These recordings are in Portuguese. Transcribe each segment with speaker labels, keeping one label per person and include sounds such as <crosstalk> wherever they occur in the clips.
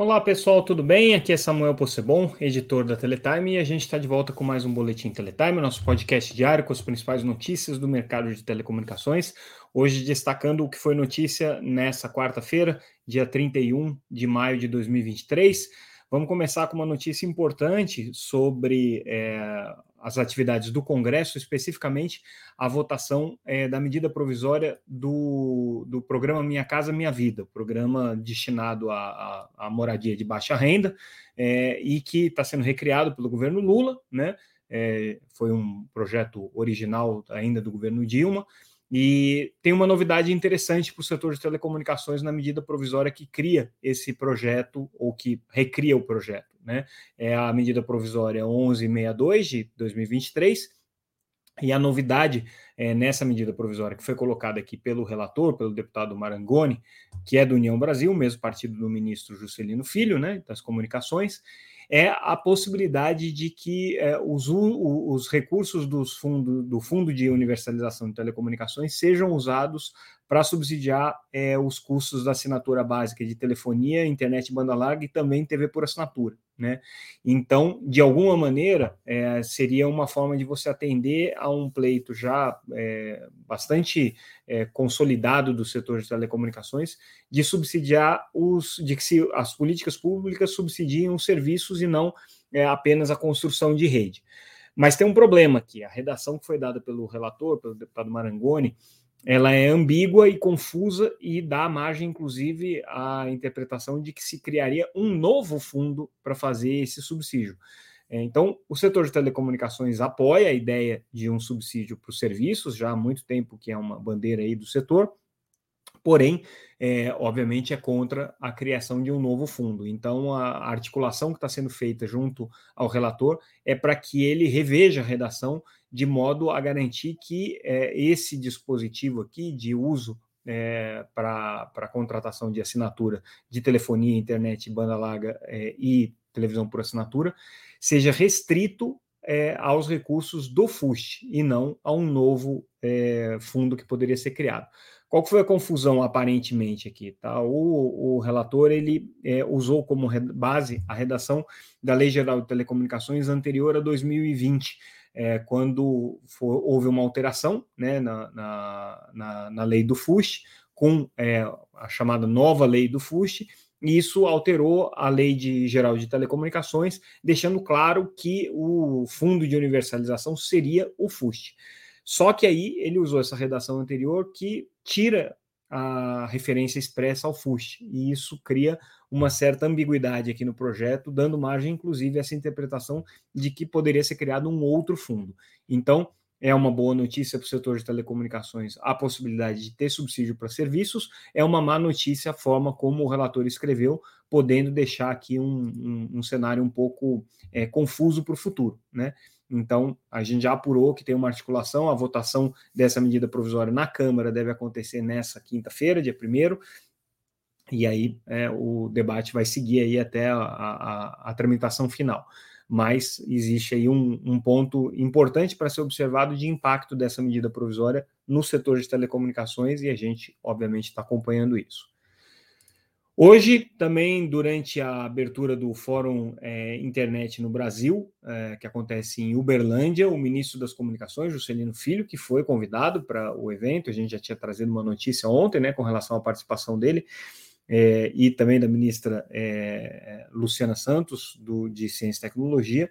Speaker 1: Olá pessoal, tudo bem? Aqui é Samuel Possebon, editor da Teletime, e a gente está de volta com mais um Boletim Teletime, nosso podcast diário com as principais notícias do mercado de telecomunicações. Hoje destacando o que foi notícia nessa quarta-feira, dia 31 de maio de 2023. Vamos começar com uma notícia importante sobre é, as atividades do Congresso, especificamente a votação é, da medida provisória do, do programa Minha Casa Minha Vida, programa destinado à, à, à moradia de baixa renda é, e que está sendo recriado pelo governo Lula, né? É, foi um projeto original ainda do governo Dilma, e tem uma novidade interessante para o setor de telecomunicações na medida provisória que cria esse projeto ou que recria o projeto. Né? É a medida provisória 1162 de 2023. E a novidade é, nessa medida provisória que foi colocada aqui pelo relator, pelo deputado Marangoni, que é do União Brasil, mesmo partido do ministro Juscelino Filho, né, das comunicações, é a possibilidade de que é, os, os, recursos dos fundo, do Fundo de Universalização de Telecomunicações sejam usados para subsidiar é, os custos da assinatura básica de telefonia, internet banda larga e também TV por assinatura. Né? Então, de alguma maneira, é, seria uma forma de você atender a um pleito já é, bastante é, consolidado do setor de telecomunicações de subsidiar os, de que se, as políticas públicas subsidiem os serviços e não é, apenas a construção de rede. Mas tem um problema aqui: a redação que foi dada pelo relator, pelo deputado Marangoni, ela é ambígua e confusa e dá margem, inclusive, à interpretação de que se criaria um novo fundo para fazer esse subsídio. É, então, o setor de telecomunicações apoia a ideia de um subsídio para os serviços, já há muito tempo que é uma bandeira aí do setor, porém, é, obviamente, é contra a criação de um novo fundo. Então, a articulação que está sendo feita junto ao relator é para que ele reveja a redação de modo a garantir que é, esse dispositivo aqui de uso é, para contratação de assinatura de telefonia, internet, banda larga é, e televisão por assinatura seja restrito é, aos recursos do FUST e não a um novo é, fundo que poderia ser criado. Qual foi a confusão aparentemente aqui? Tá? O, o relator ele é, usou como base a redação da Lei Geral de Telecomunicações anterior a 2020, é, quando for, houve uma alteração né, na, na, na, na lei do FUST, com é, a chamada nova lei do FUST, e isso alterou a lei de geral de telecomunicações, deixando claro que o fundo de universalização seria o FUST. Só que aí ele usou essa redação anterior que tira a referência expressa ao FUST, e isso cria uma certa ambiguidade aqui no projeto, dando margem, inclusive, a essa interpretação de que poderia ser criado um outro fundo. Então, é uma boa notícia para o setor de telecomunicações a possibilidade de ter subsídio para serviços, é uma má notícia a forma como o relator escreveu, podendo deixar aqui um, um, um cenário um pouco é, confuso para o futuro, né? Então, a gente já apurou que tem uma articulação, a votação dessa medida provisória na Câmara deve acontecer nessa quinta-feira, dia 1 e aí é, o debate vai seguir aí até a, a, a tramitação final. Mas existe aí um, um ponto importante para ser observado de impacto dessa medida provisória no setor de telecomunicações, e a gente, obviamente, está acompanhando isso. Hoje, também, durante a abertura do Fórum é, Internet no Brasil, é, que acontece em Uberlândia, o ministro das Comunicações, Juscelino Filho, que foi convidado para o evento, a gente já tinha trazido uma notícia ontem, né, com relação à participação dele, é, e também da ministra é, Luciana Santos, do, de Ciência e Tecnologia,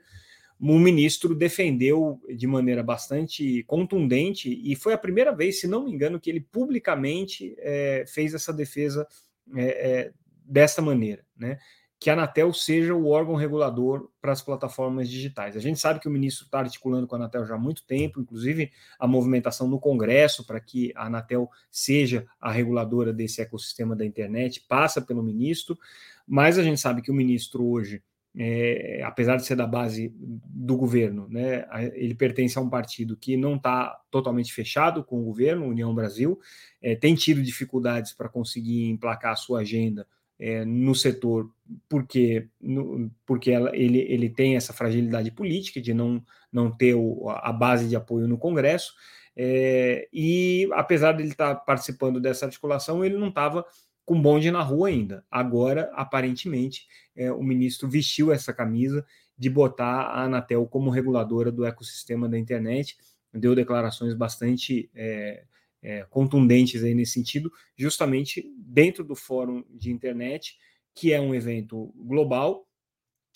Speaker 1: o ministro defendeu de maneira bastante contundente, e foi a primeira vez, se não me engano, que ele publicamente é, fez essa defesa é, é, dessa maneira, né? Que a Anatel seja o órgão regulador para as plataformas digitais. A gente sabe que o ministro está articulando com a Anatel já há muito tempo, inclusive a movimentação no Congresso para que a Anatel seja a reguladora desse ecossistema da internet passa pelo ministro, mas a gente sabe que o ministro hoje é, apesar de ser da base do governo, né, ele pertence a um partido que não está totalmente fechado com o governo, União Brasil, é, tem tido dificuldades para conseguir emplacar a sua agenda é, no setor, porque, no, porque ela, ele, ele tem essa fragilidade política de não, não ter o, a base de apoio no Congresso, é, e apesar de ele estar tá participando dessa articulação, ele não estava com bonde na rua ainda. Agora, aparentemente, é, o ministro vestiu essa camisa de botar a Anatel como reguladora do ecossistema da internet, deu declarações bastante é, é, contundentes aí nesse sentido, justamente dentro do Fórum de Internet, que é um evento global,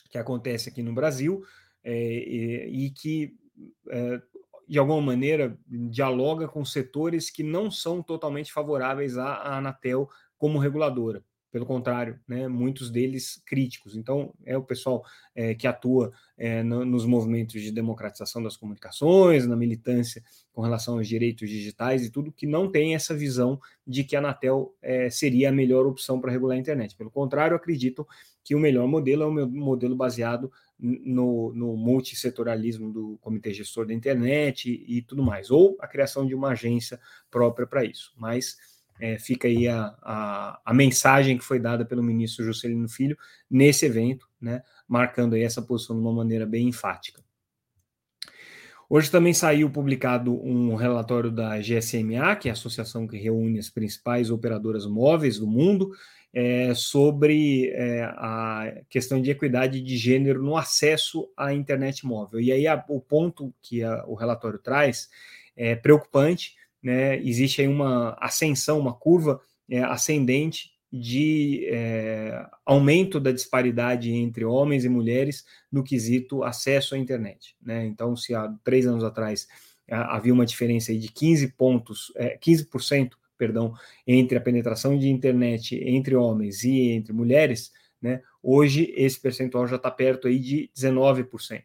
Speaker 1: que acontece aqui no Brasil, é, e, e, que é, de alguma maneira, dialoga com setores que não são totalmente favoráveis à Anatel como reguladora. Pelo contrário, né, muitos deles críticos. Então, é o pessoal é, que atua é, no, nos movimentos de democratização das comunicações, na militância com relação aos direitos digitais e tudo, que não tem essa visão de que a Anatel é, seria a melhor opção para regular a internet. Pelo contrário, acreditam que o melhor modelo é o modelo baseado no, no multissetorialismo do Comitê Gestor da Internet e, e, tudo mais, ou a criação de uma agência própria para isso. Mas é, fica aí a, a, a, mensagem que foi dada pelo ministro Juscelino Filho nesse evento, né, marcando aí essa posição de uma maneira bem enfática. Hoje também saiu publicado um relatório da GSMA, que é a associação que reúne as principais operadoras móveis do mundo, é, sobre é, a questão de equidade de gênero no acesso à internet móvel. E aí a, o ponto que a, o relatório traz é preocupante, né? Existe aí uma ascensão, uma curva é, ascendente de é, aumento da disparidade entre homens e mulheres no quesito acesso à internet. Né? Então, se há três anos atrás havia uma diferença de 15 pontos, é, 15% perdão, entre a penetração de internet entre homens e entre mulheres, né, hoje esse percentual já está perto aí de 19%.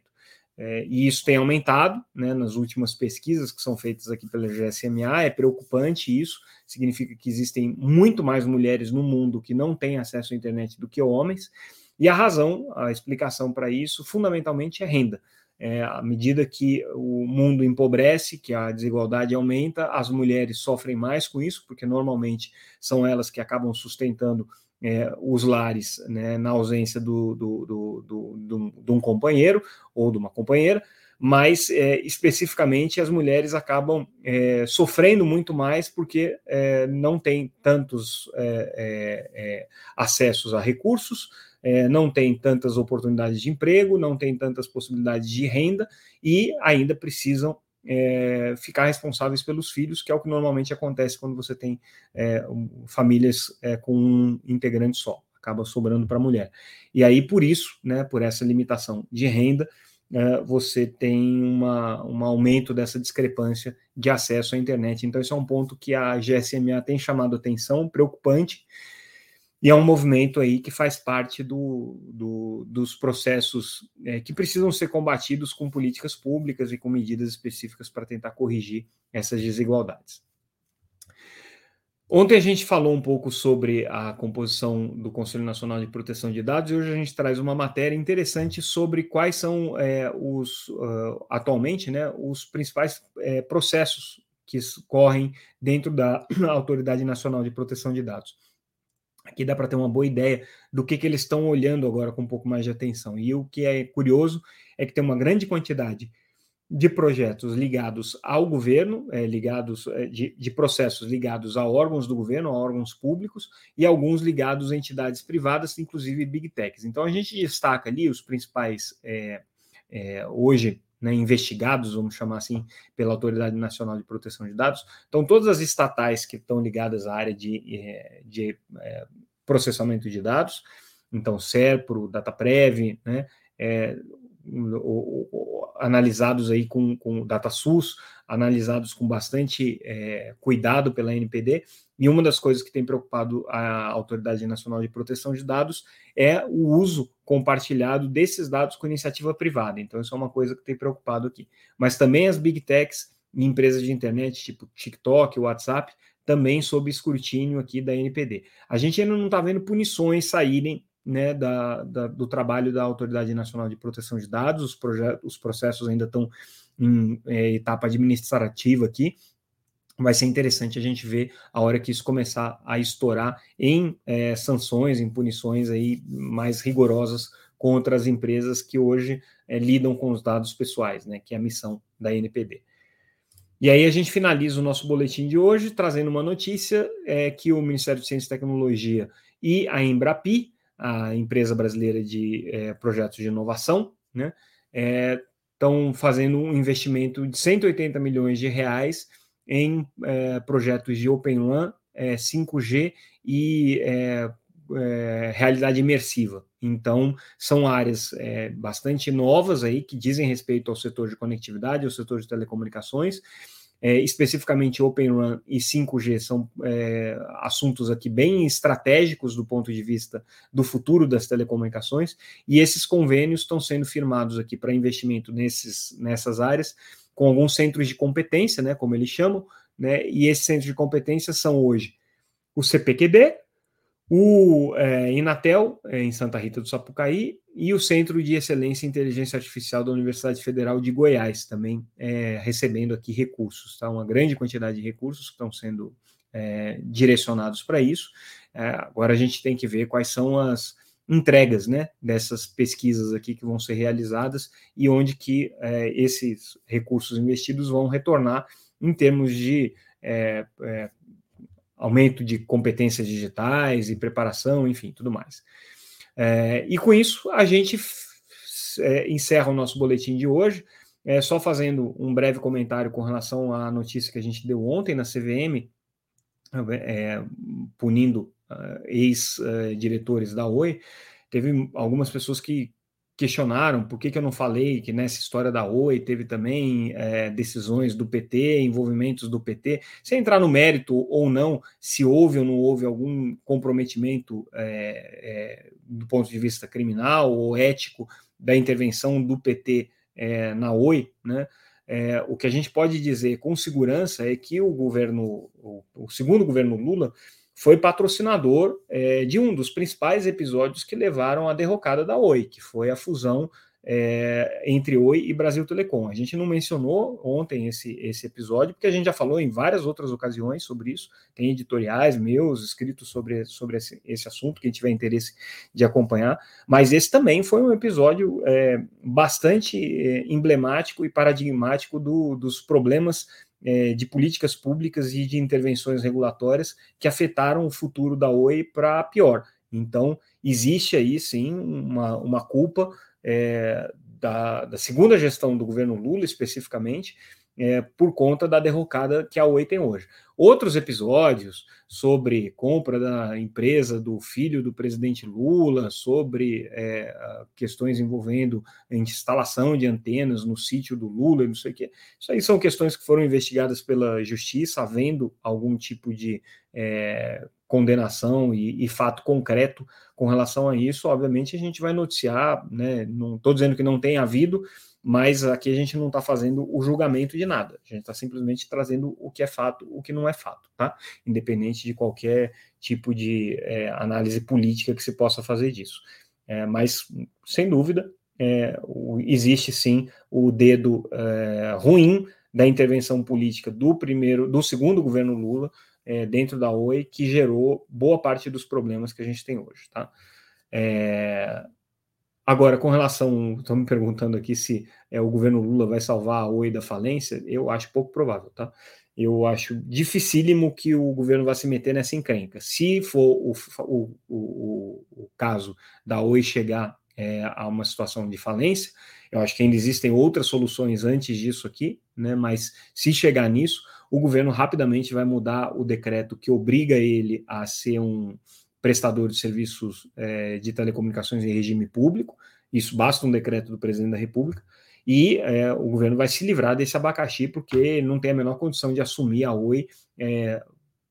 Speaker 1: É, e isso tem aumentado né, nas últimas pesquisas que são feitas aqui pela GSMA, é preocupante isso, significa que existem muito mais mulheres no mundo que não têm acesso à internet do que homens, e a razão, a explicação para isso, fundamentalmente é renda. É, à medida que o mundo empobrece, que a desigualdade aumenta, as mulheres sofrem mais com isso, porque normalmente são elas que acabam sustentando é, os lares né, na ausência do, do, do, do, de um companheiro ou de uma companheira, mas é, especificamente as mulheres acabam é, sofrendo muito mais porque é, não têm tantos é, é, acessos a recursos, não tem tantas oportunidades de emprego, não tem tantas possibilidades de renda e ainda precisam é, ficar responsáveis pelos filhos, que é o que normalmente acontece quando você tem é, famílias é, com um integrante só, acaba sobrando para a mulher. E aí, por isso, né, por essa limitação de renda, é, você tem uma, um aumento dessa discrepância de acesso à internet. Então, esse é um ponto que a GSMA tem chamado atenção, preocupante, e é um movimento aí que faz parte do, do, dos processos é, que precisam ser combatidos com políticas públicas e com medidas específicas para tentar corrigir essas desigualdades. Ontem a gente falou um pouco sobre a composição do Conselho Nacional de Proteção de Dados e hoje a gente traz uma matéria interessante sobre quais são é, os uh, atualmente né, os principais é, processos que correm dentro da <clears throat> Autoridade Nacional de Proteção de Dados. Aqui dá para ter uma boa ideia do que, que eles estão olhando agora com um pouco mais de atenção. E o que é curioso é que tem uma grande quantidade de projetos ligados ao governo, é, ligados é, de, de, processos ligados a órgãos do governo, a órgãos públicos, e alguns ligados a entidades privadas, inclusive big techs. Então a gente destaca ali os principais é, é hoje né, investigados, vamos chamar assim, pela Autoridade Nacional de Proteção de Dados. Então, todas as estatais que estão ligadas à área de, eh, de processamento de dados, então, SERPRO, DataPrev, né, é, o, o, analisados aí com, com DataSUS, analisados com bastante é, cuidado pela NPD, e uma das coisas que tem preocupado a Autoridade Nacional de Proteção de Dados é o uso compartilhado desses dados com iniciativa privada. Então, isso é uma coisa que tem preocupado aqui. Mas também as big techs e empresas de internet, tipo TikTok, WhatsApp, também sob escrutínio aqui da NPD. A gente ainda não está vendo punições saírem né, da, da, do trabalho da Autoridade Nacional de Proteção de Dados, os, os processos ainda estão em é, etapa administrativa aqui, vai ser interessante a gente ver a hora que isso começar a estourar em é, sanções, em punições aí mais rigorosas contra as empresas que hoje é, lidam com os dados pessoais, né, que é a missão da NPD. E aí a gente finaliza o nosso boletim de hoje trazendo uma notícia é, que o Ministério de Ciência e Tecnologia e a Embrapi, a empresa brasileira de é, projetos de inovação, né, estão é, fazendo um investimento de 180 milhões de reais em é, projetos de Open RAN, 5G e é, realidade imersiva. Então, são áreas é, bastante novas aí que dizem respeito ao setor de conectividade, ao setor de telecomunicações. É, especificamente Open Run e 5G são é, assuntos aqui bem estratégicos do ponto de vista do futuro das telecomunicações, e esses convênios estão sendo firmados aqui para investimento nesses, nessas áreas, com alguns centros de competência, né, como eles chamam, né, e esses centros de competência são hoje o CPQD, o é, Inatel, é, em Santa Rita do Sapucaí, e o Centro de Excelência em Inteligência Artificial da Universidade Federal de Goiás, também é, recebendo aqui recursos, tá? uma grande quantidade de recursos que estão sendo é, direcionados para isso. É, agora a gente tem que ver quais são as entregas né, dessas pesquisas aqui que vão ser realizadas e onde que é, esses recursos investidos vão retornar em termos de aumento de competências digitais e preparação, enfim, tudo mais. É, e com isso, a gente é, encerra o nosso boletim de hoje, é, só fazendo um breve comentário com relação à notícia que a gente deu ontem na CVM, é, punindo uh, ex-diretores da Oi. Teve algumas pessoas que questionaram por que, que eu não falei que nessa história da Oi teve também é, decisões do PT, envolvimentos do PT, sem entrar no mérito ou não, se houve ou não houve algum comprometimento é, é, do ponto de vista criminal ou ético da intervenção do PT na Oi, né? O que a gente pode dizer com segurança é que o governo, o, o segundo governo Lula, foi patrocinador é, de um dos principais episódios que levaram à derrocada da Oi, que foi a fusão é, entre Oi e Brasil Telecom. A gente não mencionou ontem esse, esse episódio, porque a gente já falou em várias outras ocasiões sobre isso. Tem editoriais meus escritos sobre, sobre esse, esse assunto, quem tiver interesse de acompanhar. Mas esse também foi um episódio é, bastante é, emblemático e paradigmático do, dos problemas é, de políticas públicas e de intervenções regulatórias que afetaram o futuro da Oi para pior. Então, existe aí sim uma, uma culpa é, da, da, segunda gestão do governo Lula, especificamente, é, por conta da derrocada que a Oi tem hoje. Outros episódios sobre compra da empresa do filho do presidente Lula, sobre é, questões envolvendo instalação de antenas no sítio do Lula, não sei o quê. Isso aí são questões que foram investigadas pela justiça, havendo algum tipo de é, condenação e, e, fato concreto com relação a isso. Obviamente, a gente vai noticiar, né? Não estou dizendo que não tenha havido, mas aqui a gente não está fazendo o julgamento de nada, a gente está simplesmente trazendo o que é fato, o que não é fato, tá? Independente de qualquer tipo de é, análise política que se possa fazer disso. É, mas, sem dúvida, é, existe sim o dedo é, ruim da intervenção política do primeiro, do segundo governo Lula é, dentro da Oi, que gerou boa parte dos problemas que a gente tem hoje, tá? É, Agora, com relação, estão me perguntando aqui se é, o governo Lula vai salvar a Oi da falência, eu acho pouco provável, tá? Eu acho dificílimo que o governo vá se meter nessa encrenca. Se for o, o, o, o caso da Oi chegar é, a uma situação de falência, eu acho que ainda existem outras soluções antes disso aqui, né? Mas se chegar nisso, o governo rapidamente vai mudar o decreto que obriga ele a ser um, prestador de serviços é, de telecomunicações em regime público, isso basta um decreto do presidente da República, e é, o governo vai se livrar desse abacaxi, porque não tem a menor condição de assumir a Oi é,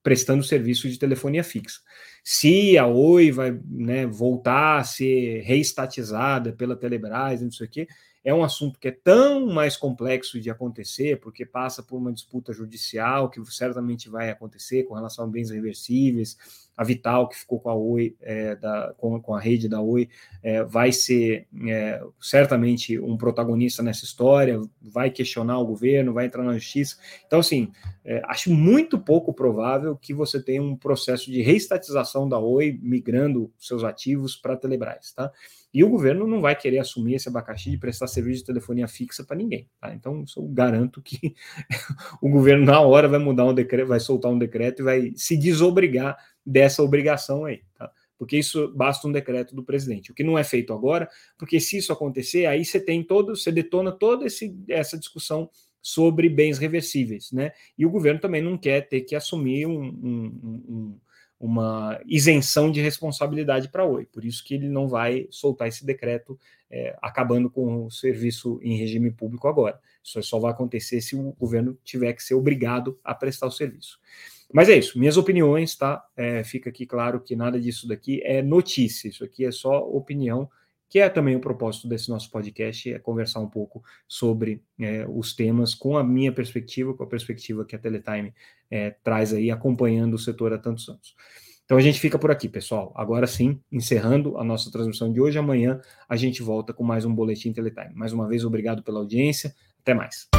Speaker 1: prestando serviço de telefonia fixa. Se a Oi vai né, voltar a ser reestatizada pela Telebrás, não sei o quê, é um assunto que é tão mais complexo de acontecer, porque passa por uma disputa judicial, que certamente vai acontecer com relação a bens reversíveis, a Vital, que ficou com a Oi, é, da, com, com, a rede da Oi, é, vai ser é, certamente um protagonista nessa história, vai questionar o governo, vai entrar na justiça. Então, assim, é, acho muito pouco provável que você tenha um processo de reestatização da Oi migrando seus ativos para a Telebrás, tá? E o governo não vai querer assumir esse abacaxi de prestar serviço de telefonia fixa para ninguém. Tá? Então, eu garanto que <laughs> o governo, na hora, vai mudar um decreto, vai soltar um decreto e vai se desobrigar dessa obrigação aí. Tá? Porque isso basta um decreto do presidente. O que não é feito agora, porque se isso acontecer, aí você tem todo, você detona toda esse, essa discussão sobre bens reversíveis, né? E o governo também não quer ter que assumir um, um, um uma isenção de responsabilidade para a Oi. Por isso que ele não vai soltar esse decreto é, acabando com o serviço em regime público agora. Isso só vai acontecer se o governo tiver que ser obrigado a prestar o serviço. Mas é isso, minhas opiniões, tá? É, fica aqui claro que nada disso daqui é notícia, isso aqui é só opinião que é também o propósito desse nosso podcast, é conversar um pouco sobre é, os temas com a minha perspectiva, com a perspectiva que a Teletime é, traz aí, acompanhando o setor há tantos anos. Então a gente fica por aqui, pessoal. Agora sim, encerrando a nossa transmissão de hoje. Amanhã a gente volta com mais um Boletim Teletime. Mais uma vez, obrigado pela audiência. Até mais.